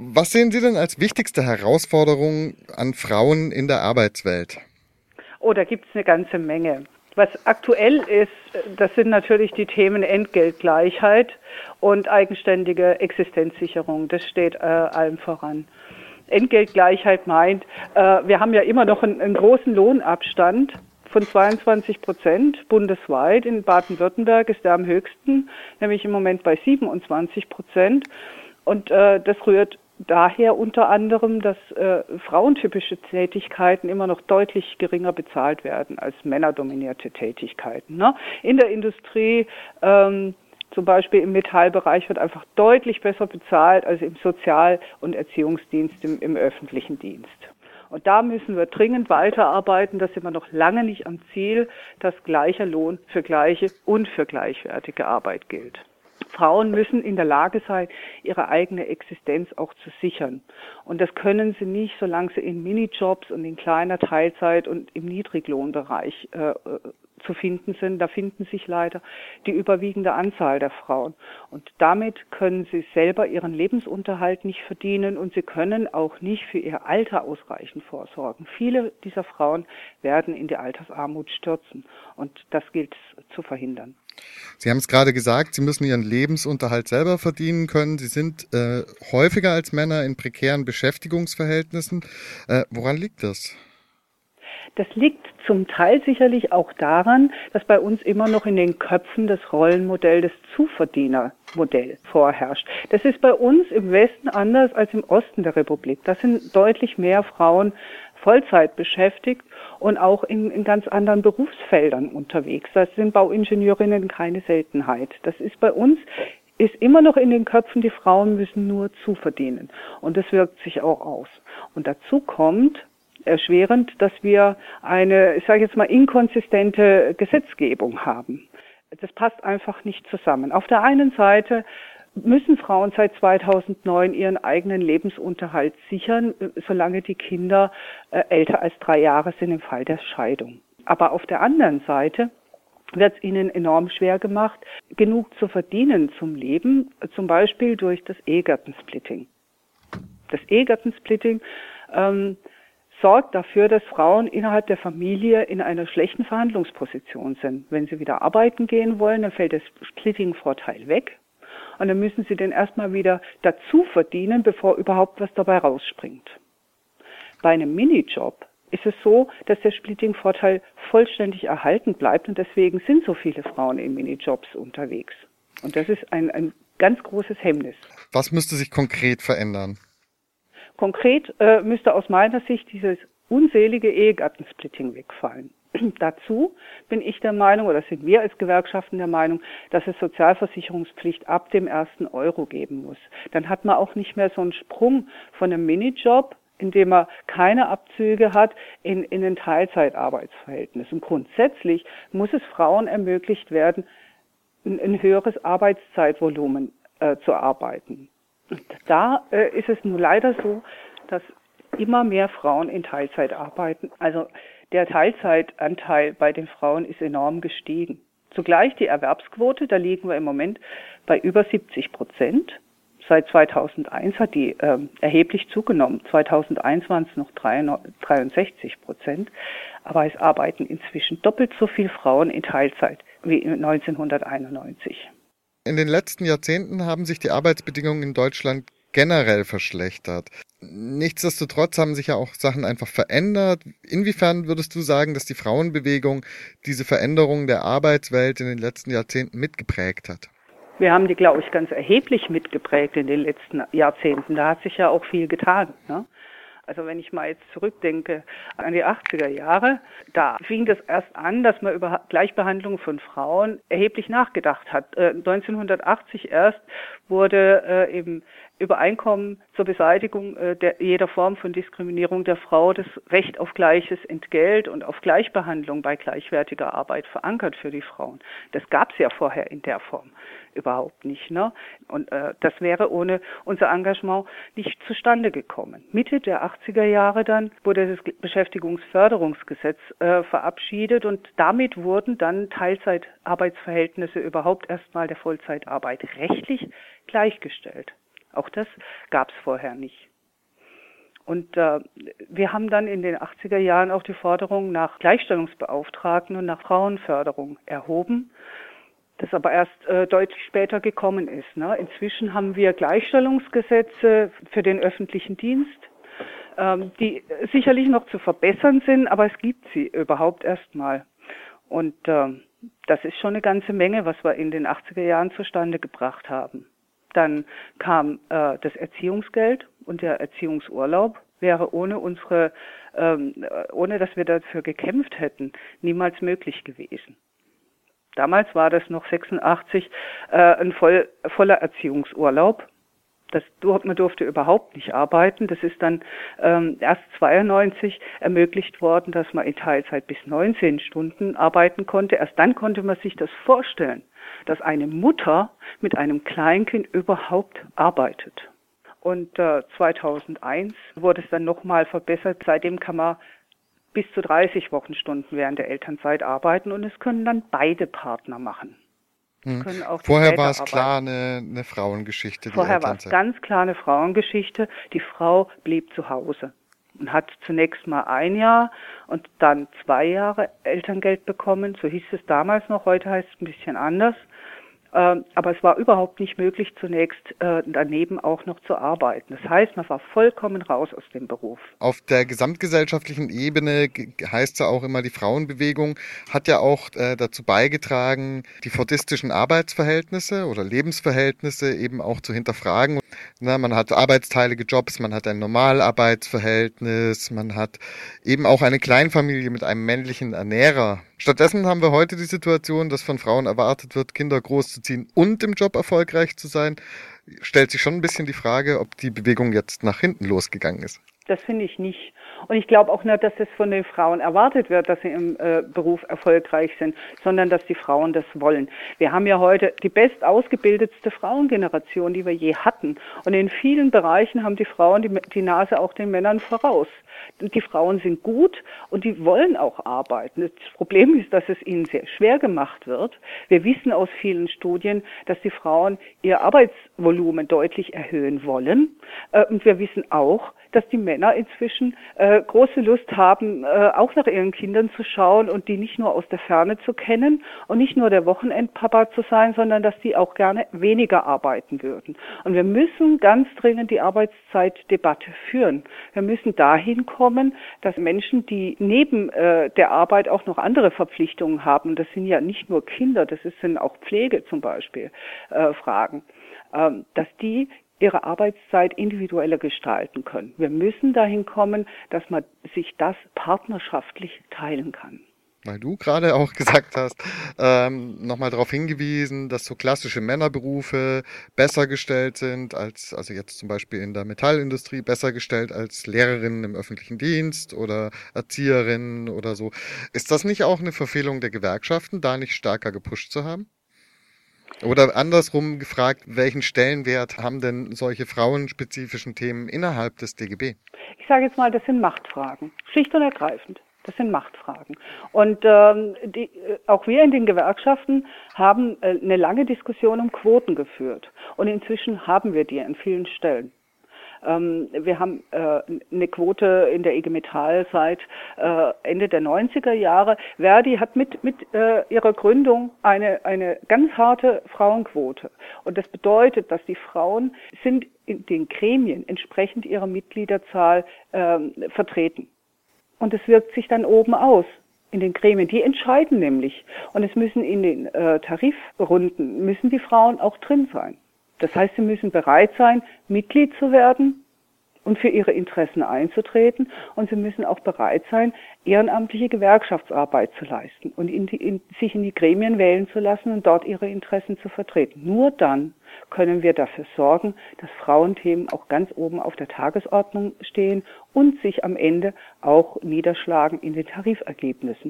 Was sehen Sie denn als wichtigste Herausforderung an Frauen in der Arbeitswelt? Oh, da gibt es eine ganze Menge. Was aktuell ist, das sind natürlich die Themen Entgeltgleichheit und eigenständige Existenzsicherung. Das steht äh, allem voran. Entgeltgleichheit meint, äh, wir haben ja immer noch einen, einen großen Lohnabstand von 22 Prozent bundesweit. In Baden-Württemberg ist der am höchsten, nämlich im Moment bei 27 Prozent. Und äh, das rührt daher unter anderem, dass äh, frauentypische Tätigkeiten immer noch deutlich geringer bezahlt werden als männerdominierte Tätigkeiten. Ne? In der Industrie, ähm, zum Beispiel im Metallbereich, wird einfach deutlich besser bezahlt als im Sozial- und Erziehungsdienst im, im öffentlichen Dienst. Und da müssen wir dringend weiterarbeiten. Da sind wir noch lange nicht am Ziel, dass gleicher Lohn für gleiche und für gleichwertige Arbeit gilt. Frauen müssen in der Lage sein, ihre eigene Existenz auch zu sichern. Und das können sie nicht, solange sie in Minijobs und in kleiner Teilzeit und im Niedriglohnbereich äh, zu finden sind. Da finden sich leider die überwiegende Anzahl der Frauen. Und damit können sie selber ihren Lebensunterhalt nicht verdienen und sie können auch nicht für ihr Alter ausreichend vorsorgen. Viele dieser Frauen werden in die Altersarmut stürzen und das gilt zu verhindern. Sie haben es gerade gesagt, Sie müssen Ihren Lebensunterhalt selber verdienen können. Sie sind äh, häufiger als Männer in prekären Beschäftigungsverhältnissen. Äh, woran liegt das? Das liegt zum Teil sicherlich auch daran, dass bei uns immer noch in den Köpfen das Rollenmodell des Zuverdienermodell vorherrscht. Das ist bei uns im Westen anders als im Osten der Republik. Da sind deutlich mehr Frauen Vollzeit beschäftigt und auch in, in ganz anderen Berufsfeldern unterwegs. Das sind Bauingenieurinnen keine Seltenheit. Das ist bei uns ist immer noch in den Köpfen, die Frauen müssen nur zuverdienen. Und das wirkt sich auch aus. Und dazu kommt, erschwerend, dass wir eine, ich sage jetzt mal, inkonsistente Gesetzgebung haben. Das passt einfach nicht zusammen. Auf der einen Seite müssen Frauen seit 2009 ihren eigenen Lebensunterhalt sichern, solange die Kinder äh, älter als drei Jahre sind im Fall der Scheidung. Aber auf der anderen Seite wird es ihnen enorm schwer gemacht, genug zu verdienen zum Leben, zum Beispiel durch das Ehegattensplitting. Das Ehegattensplitting ähm, sorgt dafür, dass Frauen innerhalb der Familie in einer schlechten Verhandlungsposition sind. Wenn sie wieder arbeiten gehen wollen, dann fällt der Splitting-Vorteil weg. Und dann müssen sie den erstmal wieder dazu verdienen, bevor überhaupt was dabei rausspringt. Bei einem Minijob ist es so, dass der Splitting-Vorteil vollständig erhalten bleibt und deswegen sind so viele Frauen in Minijobs unterwegs. Und das ist ein, ein ganz großes Hemmnis. Was müsste sich konkret verändern? Konkret äh, müsste aus meiner Sicht dieses unselige Ehegattensplitting wegfallen. Dazu bin ich der Meinung, oder sind wir als Gewerkschaften der Meinung, dass es Sozialversicherungspflicht ab dem ersten Euro geben muss. Dann hat man auch nicht mehr so einen Sprung von einem Minijob, in dem man keine Abzüge hat, in, in ein Teilzeitarbeitsverhältnis. Und grundsätzlich muss es Frauen ermöglicht werden, ein, ein höheres Arbeitszeitvolumen äh, zu arbeiten. Da äh, ist es nur leider so, dass immer mehr Frauen in Teilzeit arbeiten. Also der Teilzeitanteil bei den Frauen ist enorm gestiegen. Zugleich die Erwerbsquote, da liegen wir im Moment bei über 70 Prozent. Seit 2001 hat die äh, erheblich zugenommen. 2001 waren es noch 63 Prozent. Aber es arbeiten inzwischen doppelt so viele Frauen in Teilzeit wie 1991. In den letzten Jahrzehnten haben sich die Arbeitsbedingungen in Deutschland generell verschlechtert. Nichtsdestotrotz haben sich ja auch Sachen einfach verändert. Inwiefern würdest du sagen, dass die Frauenbewegung diese Veränderung der Arbeitswelt in den letzten Jahrzehnten mitgeprägt hat? Wir haben die, glaube ich, ganz erheblich mitgeprägt in den letzten Jahrzehnten. Da hat sich ja auch viel getan. Ne? Also wenn ich mal jetzt zurückdenke an die 80er Jahre, da fing das erst an, dass man über Gleichbehandlung von Frauen erheblich nachgedacht hat. Äh, 1980 erst wurde äh, eben Übereinkommen zur Beseitigung äh, der, jeder Form von Diskriminierung der Frau das Recht auf gleiches Entgelt und auf Gleichbehandlung bei gleichwertiger Arbeit verankert für die Frauen. Das gab es ja vorher in der Form überhaupt nicht. Ne? Und äh, das wäre ohne unser Engagement nicht zustande gekommen. Mitte der 80er Jahre dann wurde das Beschäftigungsförderungsgesetz äh, verabschiedet und damit wurden dann Teilzeitarbeitsverhältnisse überhaupt erstmal der Vollzeitarbeit rechtlich gleichgestellt. Auch das gab es vorher nicht. Und äh, wir haben dann in den 80er Jahren auch die Forderung nach Gleichstellungsbeauftragten und nach Frauenförderung erhoben, das aber erst äh, deutlich später gekommen ist. Ne? Inzwischen haben wir Gleichstellungsgesetze für den öffentlichen Dienst, ähm, die sicherlich noch zu verbessern sind, aber es gibt sie überhaupt erstmal. Und äh, das ist schon eine ganze Menge, was wir in den 80er Jahren zustande gebracht haben. Dann kam äh, das Erziehungsgeld und der Erziehungsurlaub wäre ohne unsere, ähm, ohne dass wir dafür gekämpft hätten, niemals möglich gewesen. Damals war das noch 86 äh, ein voll, voller Erziehungsurlaub. Das, man durfte überhaupt nicht arbeiten. Das ist dann ähm, erst 92 ermöglicht worden, dass man in Teilzeit bis 19 Stunden arbeiten konnte. Erst dann konnte man sich das vorstellen, dass eine Mutter mit einem Kleinkind überhaupt arbeitet. Und äh, 2001 wurde es dann nochmal verbessert. Seitdem kann man bis zu 30 Wochenstunden während der Elternzeit arbeiten und es können dann beide Partner machen. Hm. Vorher war es klar eine, eine Frauengeschichte. Vorher war es ganz klar eine Frauengeschichte. Die Frau blieb zu Hause und hat zunächst mal ein Jahr und dann zwei Jahre Elterngeld bekommen. So hieß es damals noch, heute heißt es ein bisschen anders. Ähm, aber es war überhaupt nicht möglich, zunächst äh, daneben auch noch zu arbeiten. Das heißt, man war vollkommen raus aus dem Beruf. Auf der gesamtgesellschaftlichen Ebene heißt es ja auch immer, die Frauenbewegung hat ja auch äh, dazu beigetragen, die fordistischen Arbeitsverhältnisse oder Lebensverhältnisse eben auch zu hinterfragen. Na, man hat arbeitsteilige Jobs, man hat ein Normalarbeitsverhältnis, man hat eben auch eine Kleinfamilie mit einem männlichen Ernährer. Stattdessen haben wir heute die Situation, dass von Frauen erwartet wird, Kinder großzuziehen und im Job erfolgreich zu sein. Stellt sich schon ein bisschen die Frage, ob die Bewegung jetzt nach hinten losgegangen ist. Das finde ich nicht. Und ich glaube auch nicht, dass es von den Frauen erwartet wird, dass sie im äh, Beruf erfolgreich sind, sondern dass die Frauen das wollen. Wir haben ja heute die best ausgebildetste Frauengeneration, die wir je hatten. Und in vielen Bereichen haben die Frauen die, die Nase auch den Männern voraus. Die Frauen sind gut und die wollen auch arbeiten. Das Problem ist, dass es ihnen sehr schwer gemacht wird. Wir wissen aus vielen Studien, dass die Frauen ihr Arbeitsvolumen deutlich erhöhen wollen. Äh, und wir wissen auch, dass die Männer inzwischen äh, große Lust haben, äh, auch nach ihren Kindern zu schauen und die nicht nur aus der Ferne zu kennen und nicht nur der Wochenendpapa zu sein, sondern dass die auch gerne weniger arbeiten würden. Und wir müssen ganz dringend die Arbeitszeitdebatte führen. Wir müssen dahin kommen, dass Menschen, die neben äh, der Arbeit auch noch andere Verpflichtungen haben, das sind ja nicht nur Kinder, das sind auch Pflege zum Beispiel, äh, Fragen, ähm, dass die ihre Arbeitszeit individueller gestalten können. Wir müssen dahin kommen, dass man sich das partnerschaftlich teilen kann. Weil du gerade auch gesagt hast, ähm, nochmal darauf hingewiesen, dass so klassische Männerberufe besser gestellt sind als, also jetzt zum Beispiel in der Metallindustrie, besser gestellt als Lehrerinnen im öffentlichen Dienst oder Erzieherinnen oder so. Ist das nicht auch eine Verfehlung der Gewerkschaften, da nicht stärker gepusht zu haben? Oder andersrum gefragt, welchen Stellenwert haben denn solche frauenspezifischen Themen innerhalb des DGB? Ich sage jetzt mal, das sind Machtfragen, schlicht und ergreifend. Das sind Machtfragen. Und ähm, die, äh, auch wir in den Gewerkschaften haben äh, eine lange Diskussion um Quoten geführt. Und inzwischen haben wir die an vielen Stellen. Ähm, wir haben äh, eine Quote in der IG Metall seit äh, Ende der 90er Jahre. Verdi hat mit, mit äh, ihrer Gründung eine, eine ganz harte Frauenquote. Und das bedeutet, dass die Frauen sind in den Gremien entsprechend ihrer Mitgliederzahl ähm, vertreten. Und es wirkt sich dann oben aus in den Gremien. Die entscheiden nämlich. Und es müssen in den äh, Tarifrunden, müssen die Frauen auch drin sein. Das heißt, sie müssen bereit sein, Mitglied zu werden und für ihre Interessen einzutreten. Und sie müssen auch bereit sein, ehrenamtliche Gewerkschaftsarbeit zu leisten und in die, in, sich in die Gremien wählen zu lassen und dort ihre Interessen zu vertreten. Nur dann können wir dafür sorgen, dass Frauenthemen auch ganz oben auf der Tagesordnung stehen und sich am Ende auch niederschlagen in den Tarifergebnissen.